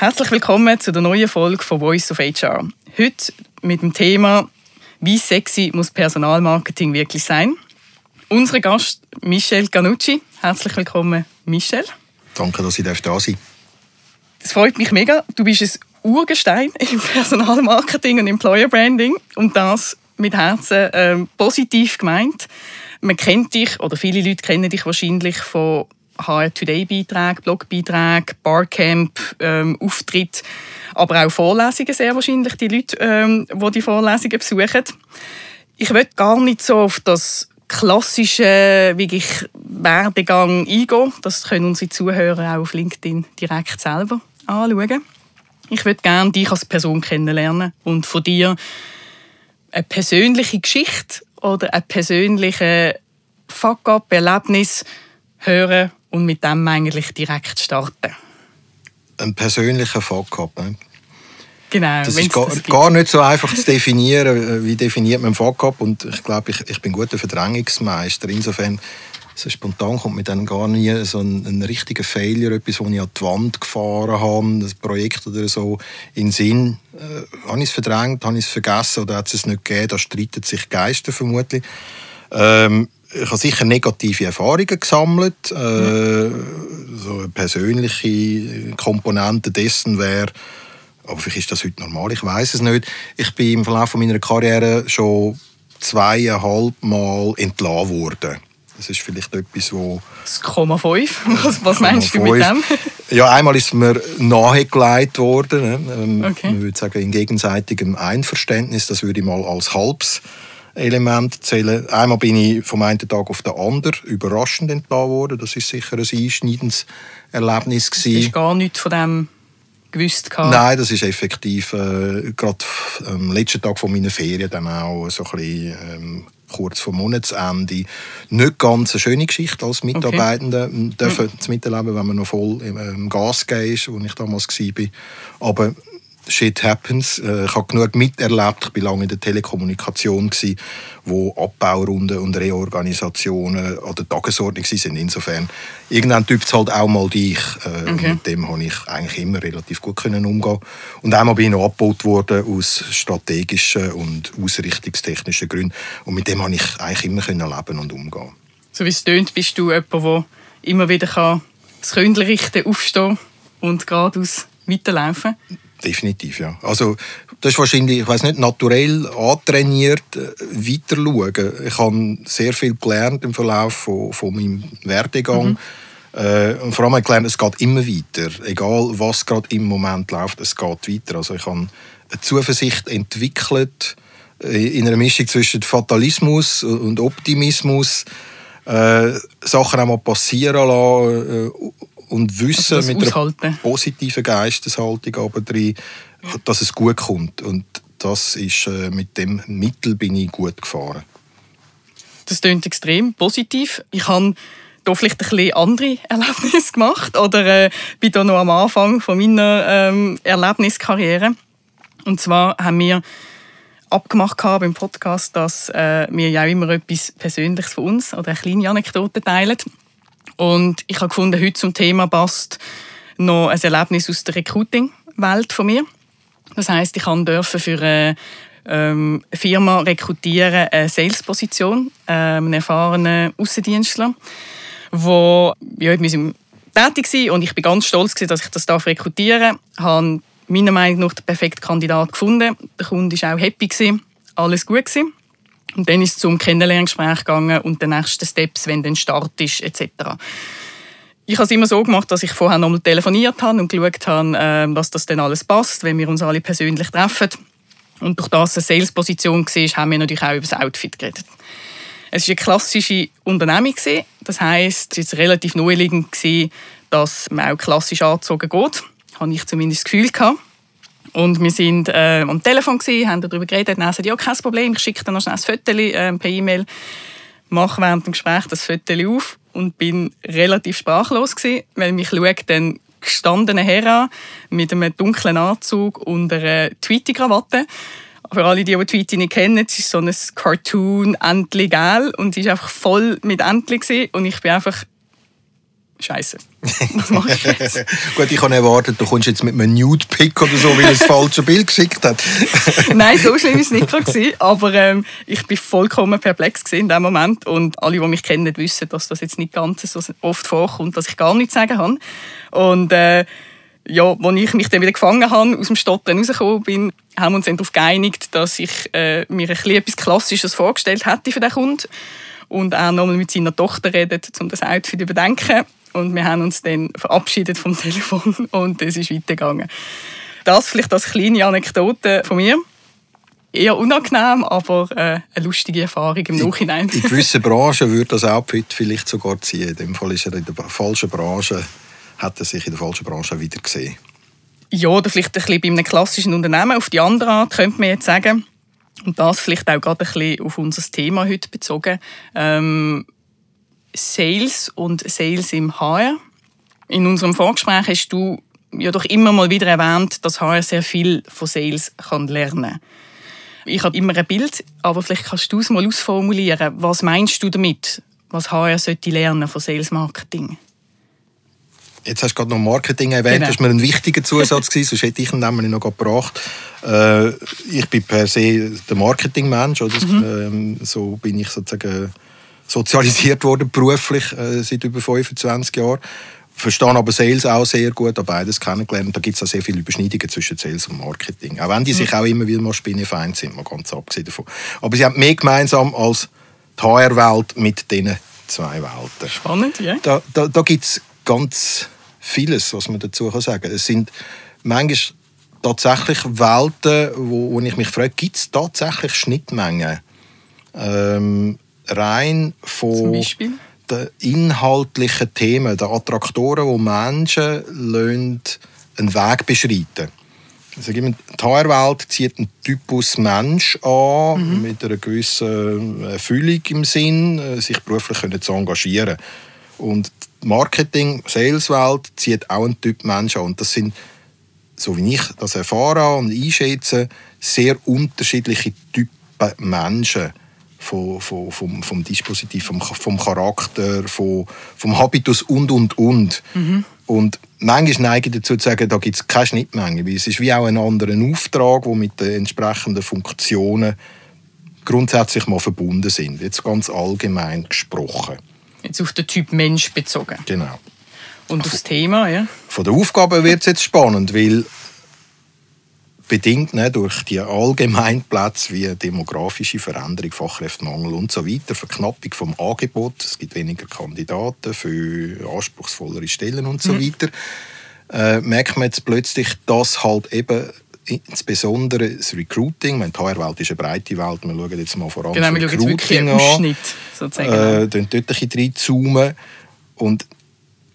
Herzlich willkommen zu der neuen Folge von Voice of HR. Heute mit dem Thema Wie sexy muss Personalmarketing wirklich sein? Unser Gast Michel Ganucci. Herzlich willkommen, Michel. Danke, dass ich da sein darf. Es freut mich mega. Du bist ein Urgestein im Personalmarketing und Employer Branding und das mit Herzen ähm, positiv gemeint. Man kennt dich oder viele Leute kennen dich wahrscheinlich von HR Today Beiträgen, Blogbeiträgen, Barcamp, ähm, Auftritt, aber auch Vorlesungen sehr wahrscheinlich die Leute, ähm, die die Vorlesungen besuchen. Ich will gar nicht so auf das klassische wirklich Werdegang eingehen. Das können unsere Zuhörer auch auf LinkedIn direkt selber anschauen. Ich würde gerne dich als Person kennenlernen und von dir eine persönliche Geschichte oder ein persönliches Fuck-up, Erlebnis hören und mit dem eigentlich direkt starten. Ein persönlicher Fuck-up. Ne? Genau. Das ist gar, das gar, nicht so einfach zu definieren. Wie definiert man Fuck-up? Und ich glaube, ich, ich bin guter Verdrängungsmeister. Insofern, so spontan kommt mir dann gar nie so ein, ein richtiger Failure, etwas, wo ich an die Wand gefahren habe, ein Projekt oder so, in den Sinn. Äh, habe ich es verdrängt, habe ich es vergessen oder hat es es nicht gegeben? Da streiten sich Geister vermutlich. Ähm, ich habe sicher negative Erfahrungen gesammelt. Äh, so eine persönliche Komponente dessen wäre, aber vielleicht ist das heute normal, ich weiß es nicht. Ich bin im Verlauf meiner Karriere schon zweieinhalb Mal entlassen worden. Das ist vielleicht etwas, wo... Das Komma 5? Was, was meinst du mit dem? Ja, einmal ist mir nahegelegt worden. Ne? Ähm, okay. Man würde sagen, in gegenseitigem Einverständnis. Das würde ich mal als halbes Element zählen. Einmal bin ich vom einen Tag auf den anderen überraschend entlassen worden. Das ist sicher ein einschneidendes Erlebnis. Du hast gar nichts von dem gewusst? Gehabt. Nein, das ist effektiv äh, gerade am letzten Tag von meiner Ferien dann auch so ein bisschen, ähm, kurz vor Monatsende. Nicht ganz eine schöne Geschichte als Mitarbeitende okay. Ähm, dürfen mhm. miterleben, wenn man noch voll im, im Gas ist, wo ich damals war. Aber Shit happens. Äh, ich habe genug miterlebt. Ich war lange in der Telekommunikation, wo Abbaurunden und Reorganisationen an der Tagesordnung waren. Insofern, irgendwann typt es halt auch mal dich. Äh, okay. Mit dem konnte ich eigentlich immer relativ gut umgehen. Und einmal bin ich noch abgebaut worden aus strategischen und ausrichtungstechnischen Gründen. Und mit dem konnte ich eigentlich immer leben und umgehen. So wie es tönt, bist du jemand, der immer wieder das Kündchen richten, aufstehen und geradeaus weiterlaufen kann? Definitiv, ja. Also, das ist wahrscheinlich, ich weiß nicht, naturell antrainiert, äh, weiter schauen. Ich habe sehr viel gelernt im Verlauf von, von meinem Werdegang. Mhm. Äh, und vor allem habe ich gelernt, es geht immer weiter. Egal, was gerade im Moment läuft, es geht weiter. Also, ich habe eine Zuversicht entwickelt äh, in einer Mischung zwischen Fatalismus und Optimismus. Äh, Sachen auch mal passieren lassen äh, und wissen also mit aushalten. einer positiven Geisteshaltung aber drin, dass es gut kommt. Und das ist, äh, mit dem Mittel bin ich gut gefahren. Das klingt extrem positiv. Ich habe da vielleicht ein bisschen andere Erlebnisse gemacht oder äh, bin da noch am Anfang von meiner ähm, Erlebniskarriere. Und zwar haben wir abgemacht beim Podcast, dass äh, wir ja auch immer etwas Persönliches von uns oder eine kleine Anekdote teilen. Und ich habe gefunden, heute zum Thema passt noch ein Erlebnis aus der Recruiting-Welt von mir. Das heißt, ich durfte für eine ähm, Firma rekrutieren, eine Sales-Position, ähm, einen erfahrenen Außendienstler, wo ja, ich tätig war und ich bin ganz stolz, dass ich das rekrutieren darf. Habe meiner Meinung nach den perfekten Kandidat gefunden. Der Kunde war auch happy, alles gut. Gewesen. Und dann ist es zum Kennenlerngespräch gegangen und die nächsten Steps, wenn dann Start ist, etc. Ich habe es immer so gemacht, dass ich vorher nochmal telefoniert habe und geschaut habe, ähm, dass das dann alles passt, wenn wir uns alle persönlich treffen. Und durch das eine Sales-Position war, haben wir natürlich auch über das Outfit geredet. Es war eine klassische Unternehmung. Das heisst, es war relativ neuliegend, dass man auch klassisch angezogen geht. Das hatte ich zumindest das Gefühl. Gehabt. Und wir sind äh, am Telefon, gewesen, haben darüber geredet. Dann gesagt, ja, kein Problem, ich schicke dir noch schnell ein Foto äh, per E-Mail. Mache während dem Gespräch das Foto auf und bin relativ sprachlos gewesen, weil mich schaut dann gestandene Herr mit einem dunklen Anzug und einer Tweety-Krawatte. Für alle, die die Tweety nicht kennen, es ist so ein Cartoon Entli gel und sie ist einfach voll mit Entli und ich bin einfach Scheiße. Was mache ich jetzt? Gut, ich habe erwartet, du kommst jetzt mit einem Nude-Pick oder so, weil er das falsche Bild geschickt hat. Nein, so schlimm war es nicht gewesen, aber ähm, ich war vollkommen perplex in dem Moment und alle, die mich kennen, wissen, dass das jetzt nicht ganz so oft vorkommt, dass ich gar nichts sagen kann. Und äh, ja, als ich mich dann wieder gefangen habe, aus dem Stottern rausgekommen bin, haben wir uns dann darauf geeinigt, dass ich äh, mir ein bisschen etwas Klassisches vorgestellt hätte für den Kunden und auch nochmal mit seiner Tochter redet, um das Outfit zu überdenken. Und wir haben uns dann verabschiedet vom Telefon und es ist weitergegangen. Das vielleicht als kleine Anekdote von mir. Eher unangenehm, aber äh, eine lustige Erfahrung im Nachhinein. In, in gewissen Branchen würde das Outfit vielleicht sogar ziehen. In dem Fall ist er in der falschen Branche, hat er sich in der falschen Branche wieder gesehen. Ja, oder vielleicht ein bisschen bei einem klassischen Unternehmen. Auf die andere Art könnte man jetzt sagen, und das vielleicht auch gerade ein bisschen auf unser Thema heute bezogen, ähm, Sales und Sales im HR. In unserem Vorgespräch hast du ja doch immer mal wieder erwähnt, dass HR sehr viel von Sales kann lernen kann. Ich habe immer ein Bild, aber vielleicht kannst du es mal ausformulieren. Was meinst du damit, was HR sollte lernen von Sales Marketing? Jetzt hast du gerade noch Marketing erwähnt, genau. das war mir ein wichtiger Zusatz, gewesen, sonst hätte ich ihn nämlich noch gebracht. Äh, ich bin per se der Marketingmensch, oder? Mhm. Ähm, so bin ich sozusagen sozialisiert worden, beruflich, äh, seit über 25 Jahren. Verstehe aber Sales auch sehr gut, habe beides kennengelernt. Da gibt es auch sehr viele Überschneidungen zwischen Sales und Marketing. Auch wenn die mhm. sich auch immer wieder mal spinnefeind sind, mal ganz abgesehen davon. Aber sie haben mehr gemeinsam als die HR-Welt mit diesen zwei Welten. Spannend, ja. Da, da, da gibt es ganz vieles, was man dazu sagen kann. Es sind manchmal tatsächlich Welten, wo, wo ich mich frage, gibt es tatsächlich Schnittmengen? Ähm, rein von den inhaltlichen Themen, den Attraktoren, die Menschen einen Weg beschreiten also, Die HR-Welt zieht einen Typus Mensch an, mhm. mit einer gewissen Erfüllung im Sinn, äh, sich beruflich zu engagieren. Und die Marketing-, Sales-Welt zieht auch einen Typ Mensch an. Und das sind, so wie ich das erfahre und einschätze, sehr unterschiedliche Typen Menschen vom, vom, vom, vom Dispositiv, vom, vom Charakter, vom, vom Habitus und, und, und. Mhm. Und manchmal neige ich dazu zu sagen, da gibt es keine Schnittmenge, weil es ist wie auch ein anderer Auftrag, der mit den entsprechenden Funktionen grundsätzlich mal verbunden sind. Jetzt ganz allgemein gesprochen. Jetzt auf den Typ Mensch bezogen. Genau. Und aufs Thema, ja? Von der Aufgabe wird es jetzt spannend, weil bedingt ne, durch die Allgemeinplätze wie demografische Veränderung, Fachkräftemangel und so weiter, Verknappung vom Angebot, es gibt weniger Kandidaten für anspruchsvollere Stellen und so mhm. weiter, äh, merkt man jetzt plötzlich, dass halt eben insbesondere das Recruiting, meine, die HR-Welt ist eine breite Welt, wir schauen jetzt mal vor allem genau, das Recruiting an, Ausschnitt, äh, dort ein bisschen reinzoomen und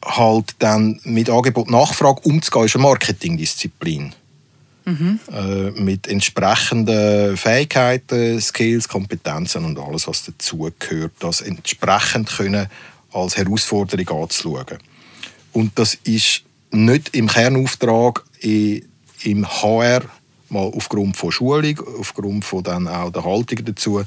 halt dann mit Angebot Nachfrage umzugehen, ist eine Marketingdisziplin. Mhm. Äh, mit entsprechenden Fähigkeiten, Skills, Kompetenzen und alles, was dazugehört, das entsprechend können als Herausforderung anzuschauen. Und das ist nicht im Kernauftrag im HR mal aufgrund von Schulung, aufgrund von dann auch der Haltung dazu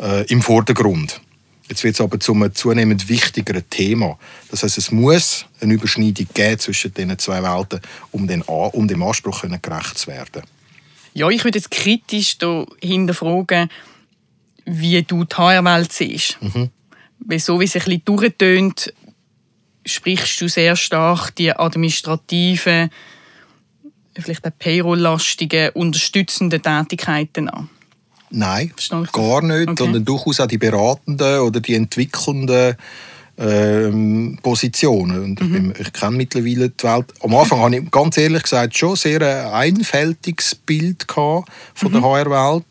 äh, im Vordergrund. Jetzt wird es aber zu einem zunehmend wichtigeren Thema. Das heißt, es muss eine Überschneidung geben zwischen diesen zwei Welten, um, den, um dem Anspruch gerecht zu werden. Ja, ich würde jetzt kritisch hinterfragen, wie du die HR-Welt siehst. Mhm. Weil so wie es ein bisschen durchtönt, sprichst du sehr stark die administrativen, vielleicht auch payroll-lastigen, unterstützenden Tätigkeiten an. Nein, gar nicht, okay. sondern durchaus auch die beratenden oder die entwickelnden ähm, Positionen. Und mhm. ich, ich kenne mittlerweile die Welt. Am Anfang hatte ich ganz ehrlich gesagt schon sehr ein einfältiges Bild von mhm. der HR-Welt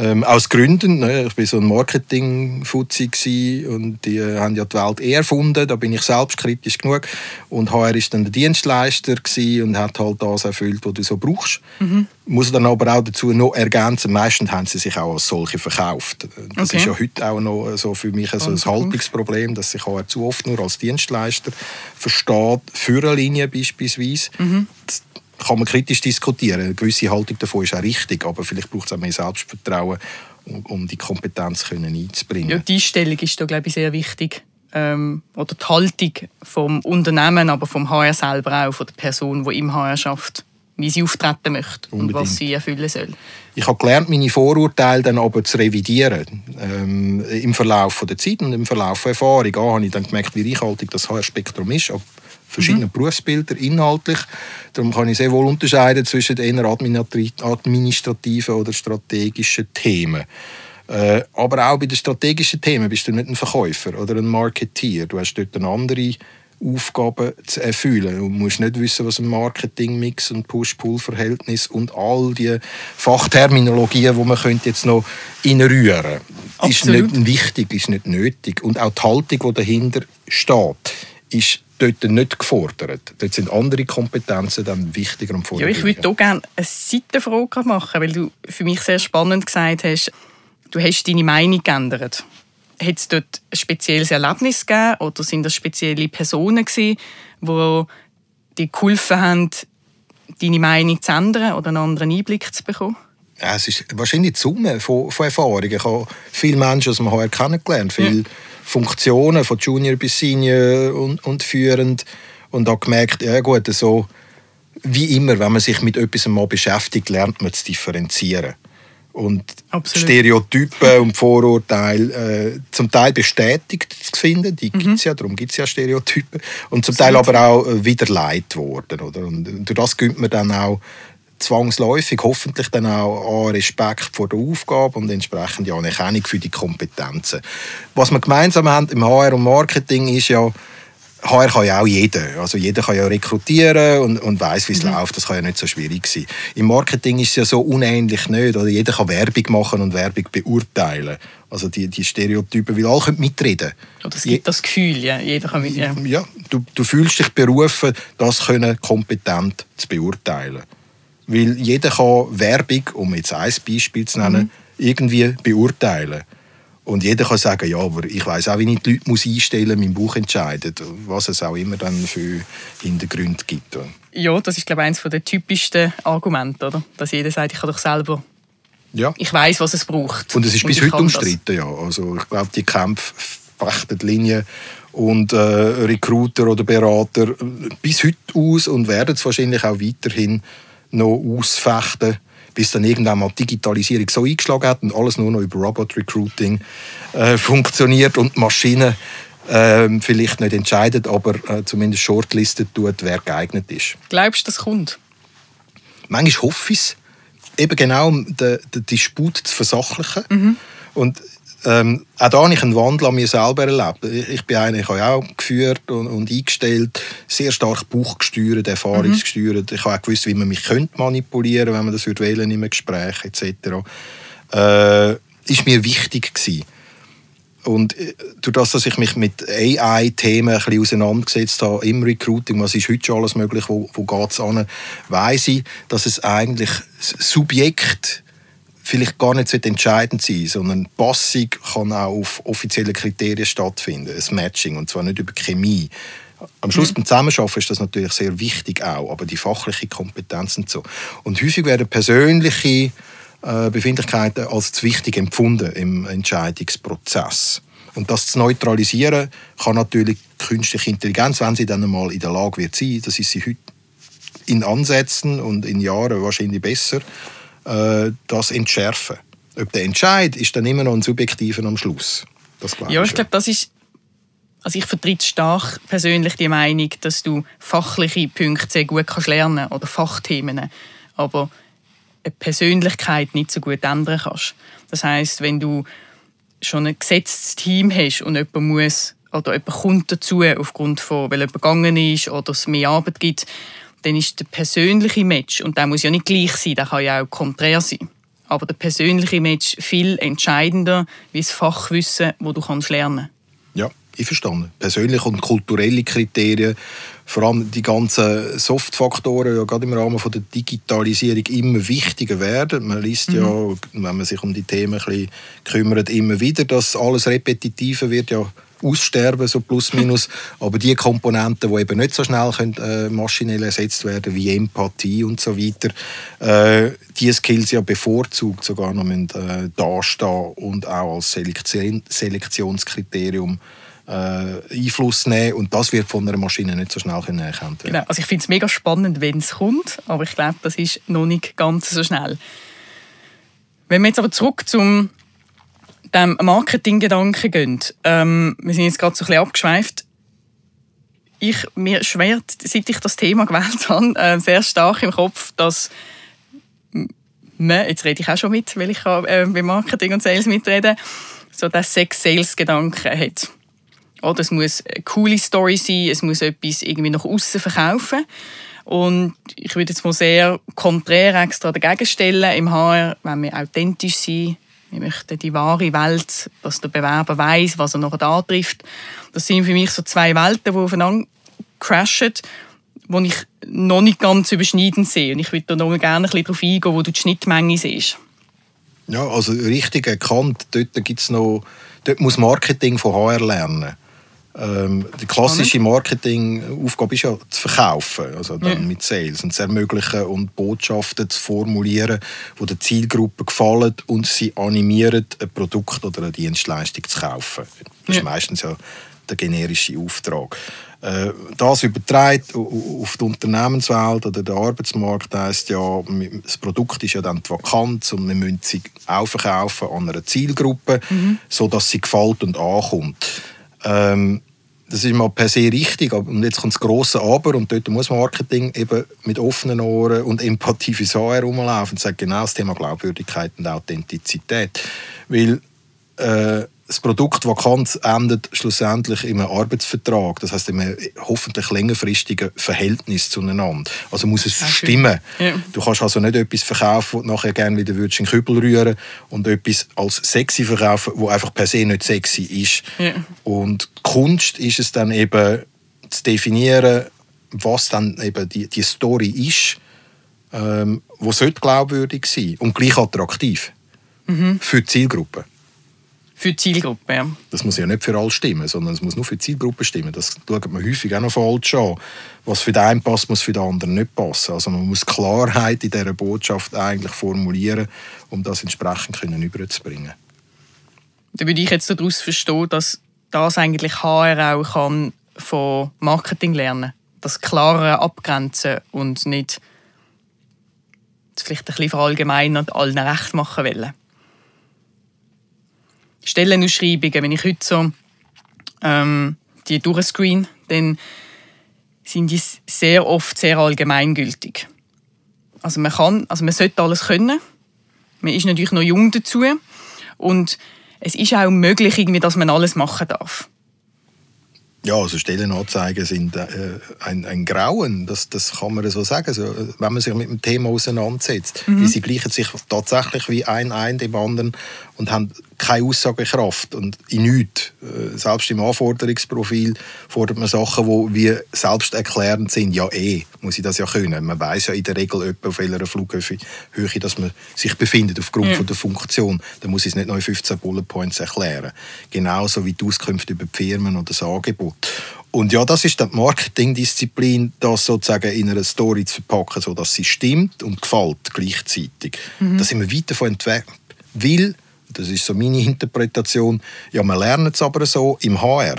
ähm, aus Gründen. Ne? Ich war so ein Marketing-Fuzzi und die äh, haben ja die Welt eher erfunden. Da bin ich selbstkritisch genug. Und HR war dann der Dienstleister und hat halt das erfüllt, was du so brauchst. Mhm. Muss dann aber auch dazu noch ergänzen, meistens haben sie sich auch als solche verkauft. Das okay. ist ja heute auch noch so für mich so ein Haltungsproblem, dass sich HR zu oft nur als Dienstleister versteht, für eine Linie beispielsweise. Mhm kann man kritisch diskutieren. Eine gewisse Haltung davon ist auch richtig, aber vielleicht braucht es auch mehr Selbstvertrauen, um, um die Kompetenz können einzubringen. Ja, die Stellung ist da glaube ich sehr wichtig. ähm, oder die Haltung vom Unternehmen, aber vom HR selber auch, von der Person, die im HR schafft, wie sie auftreten möchte Unbedingt. und was sie erfüllen soll. Ich habe gelernt, meine Vorurteile dann aber zu revidieren ähm, im Verlauf der Zeit und im Verlauf der Erfahrung. A, habe ich dann gemerkt, wie reichhaltig das HR-Spektrum ist, ab verschiedenen mhm. Berufsbilder inhaltlich. Darum kann ich sehr wohl unterscheiden zwischen eher administrativen oder strategischen Themen. Äh, aber auch bei den strategischen Themen bist du nicht ein Verkäufer oder ein Marketeer. Du hast dort eine andere Aufgabe zu erfüllen. Du musst nicht wissen, was ein Marketingmix und Push-Pull-Verhältnis und all die Fachterminologien, die man könnte jetzt noch inrühren könnte, ist nicht wichtig, ist nicht nötig. Und auch die Haltung, die dahinter steht, ist dort nicht gefordert. Dort sind andere Kompetenzen dann wichtiger und Ja, ich würde hier gerne eine Seitenfrage machen, weil du für mich sehr spannend gesagt hast, du hast deine Meinung geändert. Hat es dort ein spezielles Erlebnis gegeben oder sind das spezielle Personen gewesen, die dir geholfen haben, deine Meinung zu ändern oder einen anderen Einblick zu bekommen? Ja, es ist wahrscheinlich die Summe von, von Erfahrungen. Ich habe viele Menschen aus dem HR kennengelernt, viele ja. Funktionen von Junior bis Senior und, und führend und habe gemerkt, ja gut, so wie immer, wenn man sich mit etwas mal beschäftigt, lernt man zu differenzieren und Absolut. Stereotypen und Vorurteile äh, zum Teil bestätigt zu finden, die mhm. gibt es ja, darum gibt es ja Stereotypen, und zum Teil aber auch äh, wieder leid worden. Oder? Und durch das gönnt man dann auch zwangsläufig hoffentlich dann auch an Respekt vor der Aufgabe und entsprechend ja Anerkennung für die Kompetenzen. Was wir gemeinsam haben im HR und Marketing ist ja, HR kann ja auch jeder. Also jeder kann ja rekrutieren und, und weiß, wie es mhm. läuft. Das kann ja nicht so schwierig sein. Im Marketing ist es ja so unähnlich nicht. Oder jeder kann Werbung machen und Werbung beurteilen. Also die, die Stereotypen, weil alle können mitreden Oder es gibt Je das Gefühl, ja. Jeder kann mit, ja. ja du, du fühlst dich berufen, das können kompetent zu beurteilen. Weil jeder kann Werbung, um jetzt ein Beispiel zu nennen, mhm. irgendwie beurteilen. Und jeder kann sagen, ja, aber ich weiß auch, wie ich die Leute muss einstellen muss, mein Buch entscheidet, was es auch immer dann für Hintergründe gibt. Ja, das ist, glaube ich, eines der typischsten Argumente, oder? Dass jeder sagt, ich kann doch selber ja. Ich weiß, was es braucht. Und es ist bis heute umstritten, ja. Also ich glaube, die Kämpfe fechten Linien und äh, Recruiter oder Berater bis heute aus und werden es wahrscheinlich auch weiterhin noch ausfechten bis dann irgendwann mal die Digitalisierung so eingeschlagen hat und alles nur noch über Robot Recruiting äh, funktioniert und Maschinen äh, vielleicht nicht entscheidet, aber äh, zumindest shortlistet tut, wer geeignet ist. Glaubst du, das kommt? Manchmal hoffe ich es, eben genau um den, den Disput zu versachlichen. Mhm. Und ähm, auch da habe ich einen Wandel an mir selber erlebt. Ich bin einer, ich habe auch geführt und, und eingestellt, sehr stark bauchgesteuert, erfahrungsgesteuert. Mhm. Ich habe auch gewusst, wie man mich könnte manipulieren könnte, wenn man das wählen in einem Gespräch etc. Äh, ist mir wichtig gewesen. Und äh, durch das, dass ich mich mit AI-Themen ein bisschen auseinandergesetzt habe im Recruiting, was ist heute schon alles möglich, wo, wo geht es an, weiss ich, dass es eigentlich Subjekt vielleicht gar nicht entscheidend sein sondern Passung kann auch auf offiziellen Kriterien stattfinden, ein Matching, und zwar nicht über Chemie. Am Schluss mhm. beim Zusammenarbeiten ist das natürlich sehr wichtig auch, aber die fachliche Kompetenz und so. Und häufig werden persönliche äh, Befindlichkeiten als zu wichtig empfunden im Entscheidungsprozess. Und das zu neutralisieren kann natürlich künstliche Intelligenz, wenn sie dann einmal in der Lage wird sein, das ist sie heute in Ansätzen und in Jahren wahrscheinlich besser, äh, das entschärfen. Ob der Entscheid ist dann immer noch ein subjektiver am Schluss. Das ja, ich glaube, das ist also ich vertrete stark persönlich die Meinung, dass du fachliche Punkte sehr gut kannst lernen oder Fachthemen, aber eine Persönlichkeit nicht so gut ändern kannst. Das heißt, wenn du schon ein gesetztes Team hast und jemand muss oder jemand kommt dazu aufgrund von, weil jemand gegangen ist oder es mehr Arbeit gibt, dann ist der persönliche Match, und der muss ja nicht gleich sein, der kann ja auch konträr sein, aber der persönliche Match viel entscheidender wie das Fachwissen, das du kannst lernen Ja, ich verstanden. Persönliche und kulturelle Kriterien, vor allem die ganzen Softfaktoren, ja gerade im Rahmen von der Digitalisierung immer wichtiger werden. Man liest mhm. ja, wenn man sich um die Themen ein bisschen kümmert, immer wieder, dass alles repetitiver wird, ja aussterben, so plus minus. Aber die Komponenten, die eben nicht so schnell können, äh, maschinell ersetzt werden, wie Empathie und so weiter, äh, die Skills ja bevorzugt sogar noch müssen, äh, dastehen und auch als Selektion Selektionskriterium äh, Einfluss nehmen und das wird von einer Maschine nicht so schnell erkannt werden. Genau. Also ich finde es mega spannend, wenn es kommt, aber ich glaube, das ist noch nicht ganz so schnell. Wenn wir jetzt aber zurück zum dem Marketinggedanken gehen, ähm, wir sind jetzt gerade so ein bisschen abgeschweift, ich, mir schwert, seit ich das Thema gewählt habe, äh, sehr stark im Kopf, dass man, jetzt rede ich auch schon mit, weil ich äh, bei Marketing und Sales mitrede, so der Sex-Sales-Gedanken hat. Oder es muss eine coole Story sein, es muss etwas irgendwie nach außen verkaufen. Und ich würde jetzt mal sehr konträr extra dagegen stellen. Im HR wenn wir authentisch sein. Wir möchten die wahre Welt, dass der Bewerber weiß, was er noch da trifft. Das sind für mich so zwei Welten, die aufeinander crashen, die ich noch nicht ganz überschneidend sehe. Und ich würde da noch gerne ein bisschen darauf eingehen, wo du die Schnittmenge siehst. Ja, also richtig erkannt. Dort, gibt's noch, dort muss Marketing von HR lernen. Ähm, die klassische Marketingaufgabe ist ja zu verkaufen, also dann ja. mit Sales und zu ermöglichen und Botschaften zu formulieren, die der Zielgruppe gefallen und sie animieren, ein Produkt oder eine Dienstleistung zu kaufen. Das ja. ist meistens ja der generische Auftrag. Äh, das überträgt auf die Unternehmenswelt oder den Arbeitsmarkt heisst ja, das Produkt ist ja dann die Vakanz und wir müssen sie auch verkaufen an einer Zielgruppe, mhm. sodass sie gefällt und ankommt. Ähm, das ist mal per se richtig, und jetzt kommt das grosse Aber und dort muss Marketing eben mit offenen Ohren und Empathie fürs HR rumlaufen und sagt genau das Thema Glaubwürdigkeit und Authentizität. Weil äh, das Produkt Vakanz endet schlussendlich in einem Arbeitsvertrag. Das heißt in einem hoffentlich längerfristigen Verhältnis zueinander. Also muss es okay. stimmen. Ja. Du kannst also nicht etwas verkaufen, du nachher gerne wieder in den Kübel rühren und etwas als sexy verkaufen, wo einfach per se nicht sexy ist. Ja. Und Kunst ist es dann eben zu definieren, was dann eben die, die Story ist, ähm, wo sollte glaubwürdig sein und gleich attraktiv mhm. für die Zielgruppe. Für die Zielgruppe, ja. Das muss ja nicht für alle stimmen, sondern es muss nur für die Zielgruppe stimmen. Das schaut man häufig auch noch falsch an. Was für den einen passt, muss für den anderen nicht passen. Also man muss Klarheit in dieser Botschaft eigentlich formulieren, um das entsprechend können überzubringen. Da würde ich jetzt daraus verstehen, dass das eigentlich HR auch kann von Marketing lernen Das klare Abgrenzen und nicht vielleicht ein bisschen verallgemeinern allen recht machen wollen. Stellenausschreibungen, wenn ich heute so ähm, die durchscreen, dann sind die sehr oft sehr allgemeingültig. Also man kann, also man sollte alles können. Man ist natürlich noch jung dazu und es ist auch möglich, irgendwie, dass man alles machen darf. Ja, also Stellenanzeigen sind äh, ein, ein Grauen, das, das kann man so sagen, so, wenn man sich mit dem Thema auseinandersetzt. Mhm. sie gleichen sich tatsächlich wie ein ein dem anderen und haben keine Aussagekraft und in nichts. Äh, selbst im Anforderungsprofil fordert man Sachen, die wie selbsterklärend sind. Ja, eh, muss ich das ja können. Man weiß ja in der Regel, auf welcher Flughöhe dass man sich befindet, aufgrund ja. von der Funktion. Da muss ich es nicht noch in 15 Bullet Points erklären. Genauso wie die Auskünfte über die Firmen oder das Angebot. Und ja, das ist die Marketingdisziplin, das sozusagen in einer Story zu verpacken, sodass sie stimmt und gefällt gleichzeitig. Mhm. Da sind wir weit davon entfernt. Weil das ist so meine Interpretation. Ja, wir lernen es aber so im HR.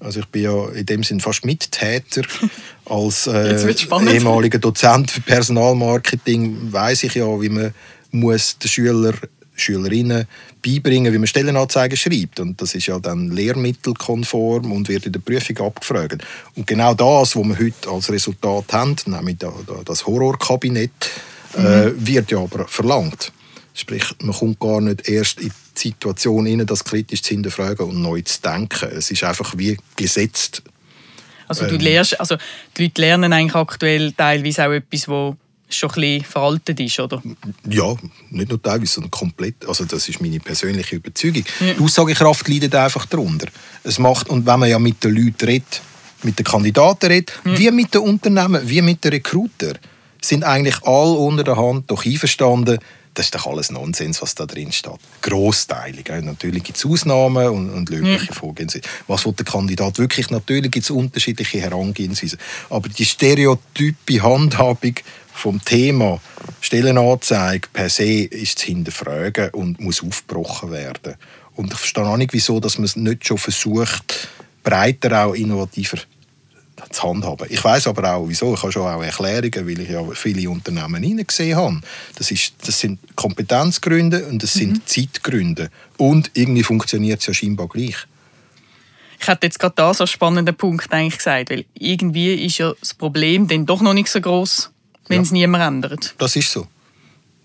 Also ich bin ja in dem Sinn fast Mittäter. Als äh, ehemaliger Dozent für Personalmarketing weiß ich ja, wie man muss den Schüler Schülerinnen beibringen, wie man Stellenanzeigen schreibt. Und das ist ja dann lehrmittelkonform und wird in der Prüfung abgefragt. Und genau das, was wir heute als Resultat haben, nämlich das Horrorkabinett, äh, mhm. äh, wird ja aber verlangt. Sprich, man kommt gar nicht erst in die Situation rein, das kritisch zu hinterfragen und neu zu denken. Es ist einfach wie gesetzt. Also du ähm, lernst, also die Leute lernen eigentlich aktuell teilweise auch etwas, wo schon ein bisschen veraltet ist, oder? Ja, nicht nur teilweise, sondern komplett. Also das ist meine persönliche Überzeugung. Ja. Die Aussagekraft leidet einfach darunter. Es macht, und wenn man ja mit den Leuten redet, mit den Kandidaten redet, ja. wie mit den Unternehmen, wie mit den Recruiter, sind eigentlich alle unter der Hand doch einverstanden, das ist doch alles Nonsens, was da drin steht. Grossteilig. Natürlich gibt es Ausnahmen und, und löbliche ja. Vorgehensweisen. Was will der Kandidat wirklich? Natürlich gibt es unterschiedliche Herangehensweisen. Aber die stereotype Handhabung vom Thema Stellenanzeige per se ist zu hinterfragen und muss aufgebrochen werden. Und ich verstehe auch nicht, wieso dass man es nicht schon versucht, breiter auch innovativer zu handhaben. Ich weiß aber auch, wieso. Ich habe schon auch Erklärungen, weil ich ja viele Unternehmen hineingesehen habe. Das, ist, das sind Kompetenzgründe und das sind mhm. Zeitgründe. Und irgendwie funktioniert es ja scheinbar gleich. Ich hätte jetzt gerade da so einen spannenden Punkt eigentlich gesagt, weil irgendwie ist ja das Problem dann doch noch nicht so groß, wenn ja. es niemand ändert. Das ist so.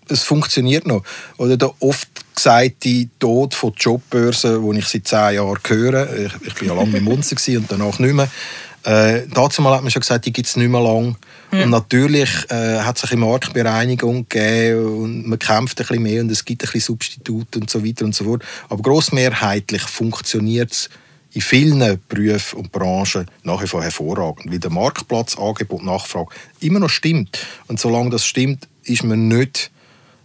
Es funktioniert noch. Oder der oft gesagte Tod von Jobbörsen, wo ich seit zehn Jahren höre. Ich, ich bin ja lange mit Munzer und danach nicht mehr. Äh, dazu mal hat man schon gesagt, die gibt es nicht mehr lange. Ja. Und natürlich äh, hat sich eine Marktbereinigung gegeben und man kämpft ein bisschen mehr und es gibt ein bisschen Substitute und so weiter und so fort. Aber grossmehrheitlich funktioniert es in vielen Berufen und Branchen nach wie vor hervorragend, weil der Marktplatz, Angebot, Nachfrage immer noch stimmt. Und solange das stimmt, ist man nicht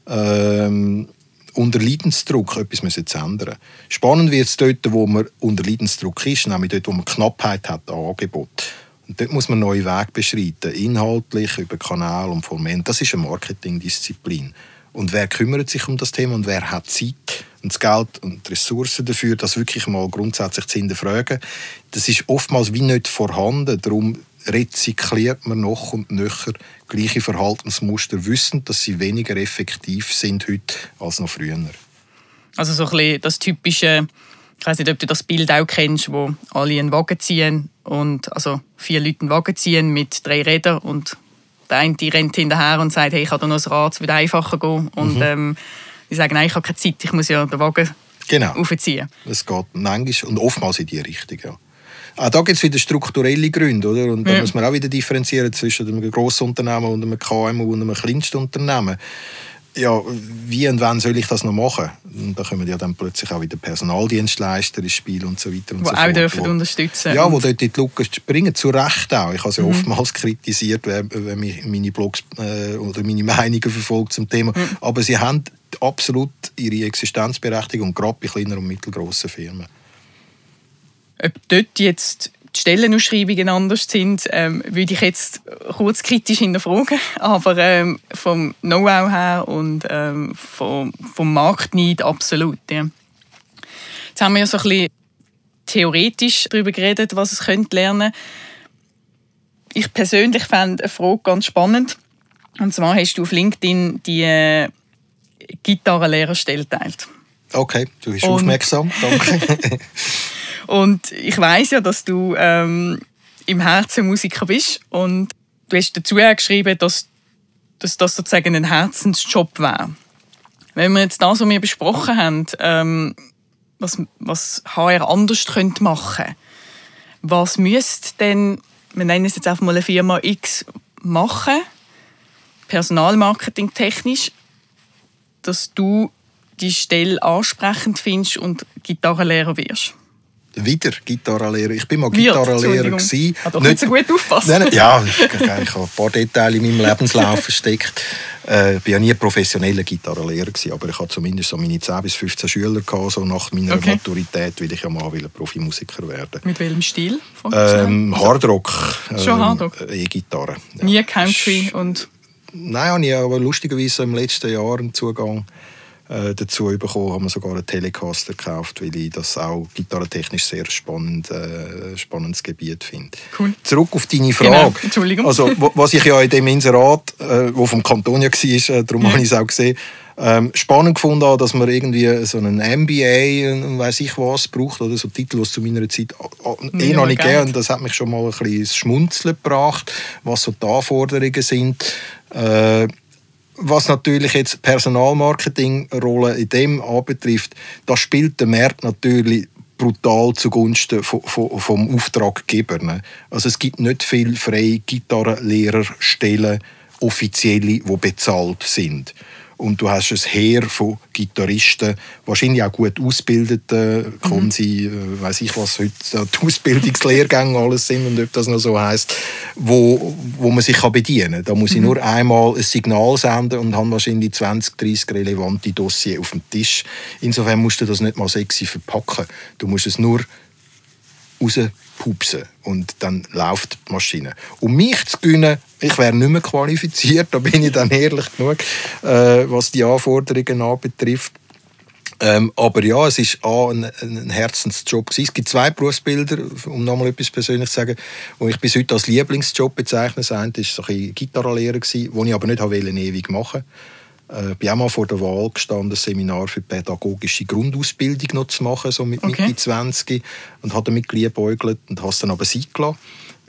ähm, unter Leidensdruck etwas zu ändern. Spannend wird es dort, wo man unter Leidensdruck ist, nämlich dort, wo man Knappheit hat an Angebot. Und dort muss man neue Wege beschreiten, inhaltlich, über Kanal und Format. Das ist eine Marketingdisziplin. Und wer kümmert sich um das Thema und wer hat Zeit und das Geld und die Ressourcen dafür, das wirklich mal grundsätzlich zu hinterfragen, das ist oftmals wie nicht vorhanden. Darum rezykliert man noch und nöcher gleiche Verhaltensmuster, wissend, dass sie weniger effektiv sind heute als noch früher. Also so ein bisschen das typische, ich weiß nicht, ob du das Bild auch kennst, wo alle einen Wagen ziehen und also vier Leute einen Wagen ziehen mit drei Rädern und der eine die rennt hinterher und sagt, hey, ich habe noch ein Rad, es wird einfacher gehen. Und mhm. ähm, die sagen, nein, ich habe keine Zeit, ich muss ja den Wagen genau. aufziehen. Es geht manchmal und oftmals in die Richtung, ja. Auch da gibt es wieder strukturelle Gründe, oder? Und da ja. muss man auch wieder differenzieren zwischen einem Grossunternehmen und einem KMU und einem Kleinstunternehmen. Ja, wie und wann soll ich das noch machen? Und da kommen ja dann plötzlich auch wieder Personaldienstleister ins Spiel und so weiter und wo so auch fort. dürfen wo, unterstützen. Ja, wo dort in die Lücke springen, zu Recht auch. Ich habe es ja mhm. oftmals kritisiert, wenn, wenn mich meine Blogs äh, oder meine Meinungen verfolgt zum Thema. Mhm. Aber sie haben absolut ihre Existenzberechtigung, gerade bei kleinen und mittelgroßen Firmen. Ob dort jetzt die Stellenausschreibungen anders sind, ähm, würde ich jetzt kurz kritisch hinterfragen. Aber ähm, vom Know-how her und ähm, vom, vom Marktneid absolut. Ja. Jetzt haben wir ja so ein bisschen theoretisch darüber geredet, was es könnte lernen Ich persönlich fände eine Frage ganz spannend. Und zwar hast du auf LinkedIn die äh, Gitarrenlehrerstelle geteilt. Okay, du bist und aufmerksam. Danke. Und ich weiß ja, dass du ähm, im Herzen Musiker bist und du hast dazu geschrieben, dass, dass das sozusagen ein Herzensjob wäre. Wenn wir jetzt das, was wir besprochen haben, ähm, was, was HR anders könnte machen was müsste denn, wir nennen es jetzt einfach mal eine Firma X, machen, Personalmarketing technisch, dass du die Stelle ansprechend findest und Gitarrenlehrer wirst? Wieder Gitarrenlehrer. Ich bin mal Gitarrenlehrer. Hat doch nicht so gut aufgepasst. Nein, ja, ich, habe ein paar Details in meinem Lebenslauf versteckt. Äh, ich war ja nie professioneller Gitarrenlehrer gewesen, aber ich hatte zumindest so meine 10 bis 15 Schüler gehabt, so nach meiner okay. Maturität, weil ich ja mal Profimusiker werden. Mit welchem Stil? Ähm, Hardrock. Schon ähm, Hardrock. E-Gitarre. Ja. Nie Country und. Nein, habe ich aber lustigerweise im letzten Jahr einen Zugang äh, dazu bekommen, haben wir sogar einen Telecaster gekauft, weil ich das auch gitarrentechnisch sehr spannend, äh, spannendes Gebiet finde. Cool. Zurück auf deine Frage. Genau. Entschuldigung. Also, was ich ja in dem Inserat, äh, wo vom Kanton ja war, äh, darum ja. habe ich es auch gesehen, ähm, spannend gefunden dass man irgendwie so einen MBA, weiß ich was, braucht, oder so Titel, es zu meiner Zeit eh noch nicht gegeben und das hat mich schon mal ein bisschen ins Schmunzeln gebracht, was so die Anforderungen sind. Äh, was natürlich jetzt Personalmarketing-Rolle in dem anbetrifft, da spielt der Markt natürlich brutal zugunsten vom, vom Auftraggeber. Ne? Also es gibt nicht viele freie Gitarrenlehrerstellen, offizielle, die bezahlt sind und du hast ein Heer von Gitarristen, wahrscheinlich auch gut ausgebildeten, mhm. Konsi, äh, weiß ich was heute die Ausbildungslehrgänge alles sind und ob das noch so heißt, wo, wo man sich kann bedienen kann. Da muss mhm. ich nur einmal ein Signal senden und habe wahrscheinlich 20, 30 relevante Dossiers auf dem Tisch. Insofern musst du das nicht mal sexy verpacken. Du musst es nur rauspupsen und dann läuft die Maschine. Um mich zu gewinnen, ich wäre nicht mehr qualifiziert, da bin ich dann ehrlich genug, äh, was die Anforderungen anbetrifft. Ähm, aber ja, es war ein, ein Herzensjob. Gewesen. Es gibt zwei Berufsbilder, um nochmal etwas Persönliches zu sagen, die ich bis heute als Lieblingsjob bezeichne. Das eine war so ein Gitarrenlehrer, den ich aber nicht ewig machen wollte. Ich bin auch mal vor der Wahl gestanden, ein Seminar für pädagogische Grundausbildung noch zu machen, so mit Mitte okay. 20. Und habe damit geliebäugelt und habe es dann aber sein gelassen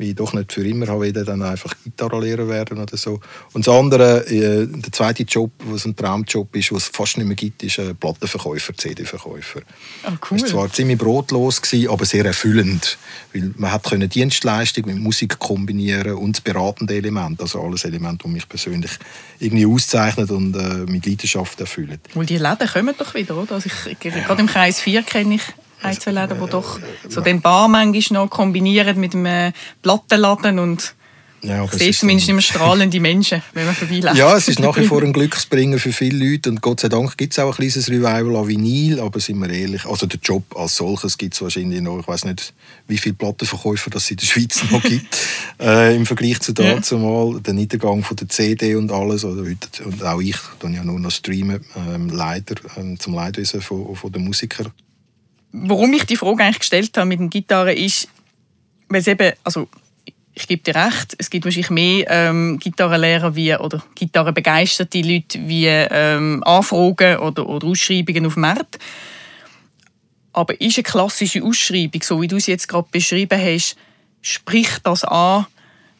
ich doch nicht für immer habe dann einfach Gitarrenlehrer werden oder so. Und das andere, äh, der zweite Job, was ein Traumjob ist, was es fast nicht mehr gibt, ist ein Plattenverkäufer, CD-Verkäufer. Oh, cool. Das war zwar ziemlich brotlos gewesen, aber sehr erfüllend, weil man hat können Dienstleistung mit Musik kombinieren und das beratende Element, also alles Elemente, die mich persönlich irgendwie auszeichnet und äh, mit Leidenschaft erfüllen. Weil die Läden kommen doch wieder, oder? Also ich, gerade im Kreis 4 kenne ich ein, zwei Läden, die doch so den Bar manchmal noch kombinieren mit einem Plattenladen und ja, ich sehe zumindest immer strahlende Menschen, wenn man vorbeiläuft. Ja, es ist nach wie vor ein Glücksbringer für viele Leute und Gott sei Dank gibt es auch ein kleines Revival an Vinyl, aber sind wir ehrlich, also der Job als solches gibt es wahrscheinlich noch, ich weiß nicht, wie viele Plattenverkäufer es in der Schweiz noch gibt, äh, im Vergleich zu dazu mal, der Niedergang von der CD und alles, oder heute, und auch ich, dann ja nur noch streamen, ähm, leider, ähm, zum Leidwesen von, von den Musikern warum ich die Frage eigentlich gestellt habe mit den Gitarren ist, weil es eben, also ich gebe dir recht, es gibt wahrscheinlich mehr ähm, Gitarrenlehrer wie, oder gitarrenbegeisterte Leute wie ähm, Anfragen oder, oder Ausschreibungen auf dem Markt. Aber ist eine klassische Ausschreibung, so wie du es jetzt gerade beschrieben hast, spricht das an,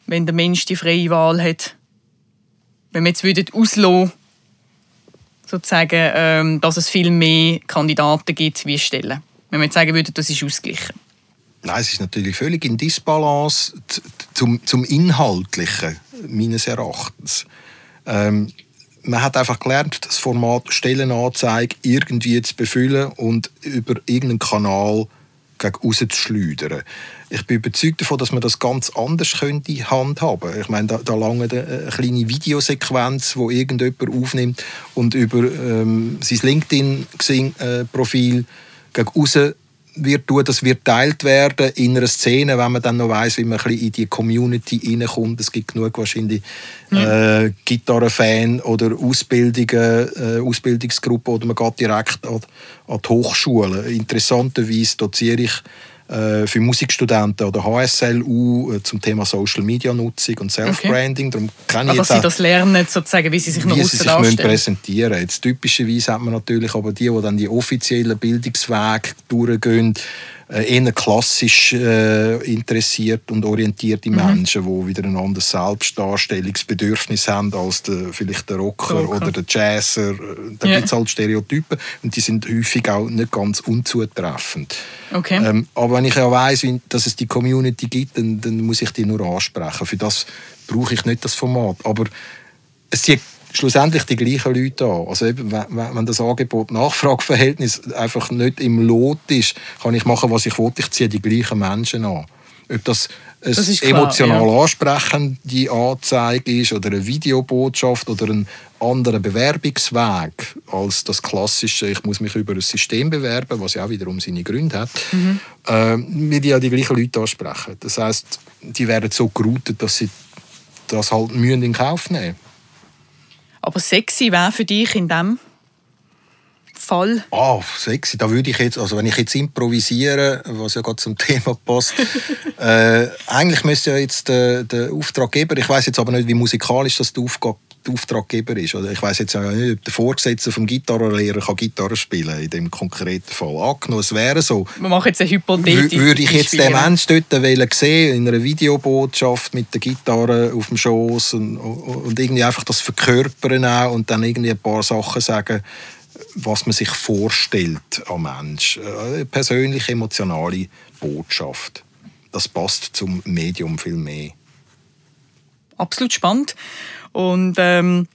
wenn der Mensch die freie Wahl hat? Wenn wir jetzt auslassen sozusagen, ähm, dass es viel mehr Kandidaten gibt wie Stellen? Wenn man jetzt sagen würde, das ist ausgeglichen? Nein, es ist natürlich völlig in Disbalance zum, zum Inhaltlichen, meines Erachtens. Ähm, man hat einfach gelernt, das Format Stellenanzeige irgendwie zu befüllen und über irgendeinen Kanal rauszuschleudern. Ich bin überzeugt davon, dass man das ganz anders könnte handhaben. Ich meine, da, da lange eine kleine Videosequenz, wo irgendjemand aufnimmt und über ähm, sein LinkedIn-Profil äh, gegen raus wird tun, das wird teilt werden in einer Szene, wenn man dann noch weiß, wie man ein bisschen in die Community reinkommt. Es gibt genug wahrscheinlich äh, Gitarrenfan oder Ausbildungen, äh, Ausbildungsgruppen oder man geht direkt an, an die Hochschule. Interessanterweise doziere ich für Musikstudenten oder HSLU äh, zum Thema Social Media Nutzung und Self-Branding. Okay. Darum also, dass sie das lernen, sozusagen, wie sie sich noch wie sie sich müssen präsentieren Jetzt Typischerweise hat man natürlich aber die, die dann die offiziellen Bildungswege durchgehen, äh, eher klassisch äh, interessiert und orientierte mhm. Menschen, die wieder ein anderes Selbstdarstellungsbedürfnis haben als der, vielleicht der Rocker, Rocker. oder der Jazzer. Da yeah. gibt es halt Stereotypen und die sind häufig auch nicht ganz unzutreffend. Okay. Ähm, aber wenn ich ja weiss, dass es die Community gibt, dann, dann muss ich die nur ansprechen. Für das brauche ich nicht das Format. Aber es zieht schlussendlich die gleichen Leute an. Also eben, wenn das Angebot-Nachfrageverhältnis einfach nicht im Lot ist, kann ich machen, was ich will. Ich ziehe die gleichen Menschen an. Ob das eine das emotional ja. ansprechende Anzeige ist oder eine Videobotschaft oder ein anderer Bewerbungsweg als das klassische, ich muss mich über ein System bewerben, was ja auch wiederum seine Gründe hat, mhm. äh, die ja die gleichen Leute ansprechen. Das heißt, die werden so geroutet, dass sie das halt in Kauf nehmen aber sexy wäre für dich in dem Fall? Ah, sexy. Da würde ich jetzt, also wenn ich jetzt improvisiere, was ja gerade zum Thema passt, äh, eigentlich müsste ja jetzt der, der Auftraggeber, ich weiß jetzt aber nicht, wie musikalisch das die Aufgabe der Auftraggeber ist. Oder ich weiß jetzt auch nicht, ob der Vorgesetzte vom Gitarrenlehrer kann Gitarre spielen in dem konkreten Fall. Angenommen, es wäre so. Wir machen jetzt eine Hypothese. Würde ich jetzt den Menschen dort sehen in einer Videobotschaft mit der Gitarre auf dem Schoß und, und irgendwie einfach das verkörpern auch und dann irgendwie ein paar Sachen sagen, was man sich vorstellt am Mensch. Eine persönliche, emotionale Botschaft. Das passt zum Medium viel mehr. Absolut spannend. Und ähm,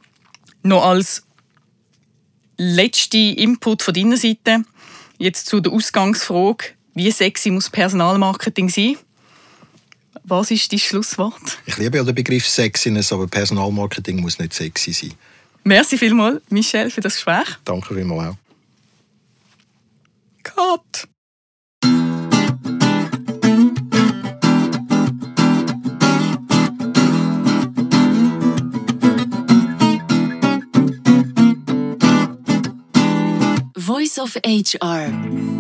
noch als letzter Input von deiner Seite jetzt zu der Ausgangsfrage, wie sexy muss Personalmarketing sein? Was ist dein Schlusswort? Ich liebe ja den Begriff Sexiness, aber Personalmarketing muss nicht sexy sein. Merci vielmals, Michel, für das Gespräch. Danke vielmals auch. Cut! Of HR.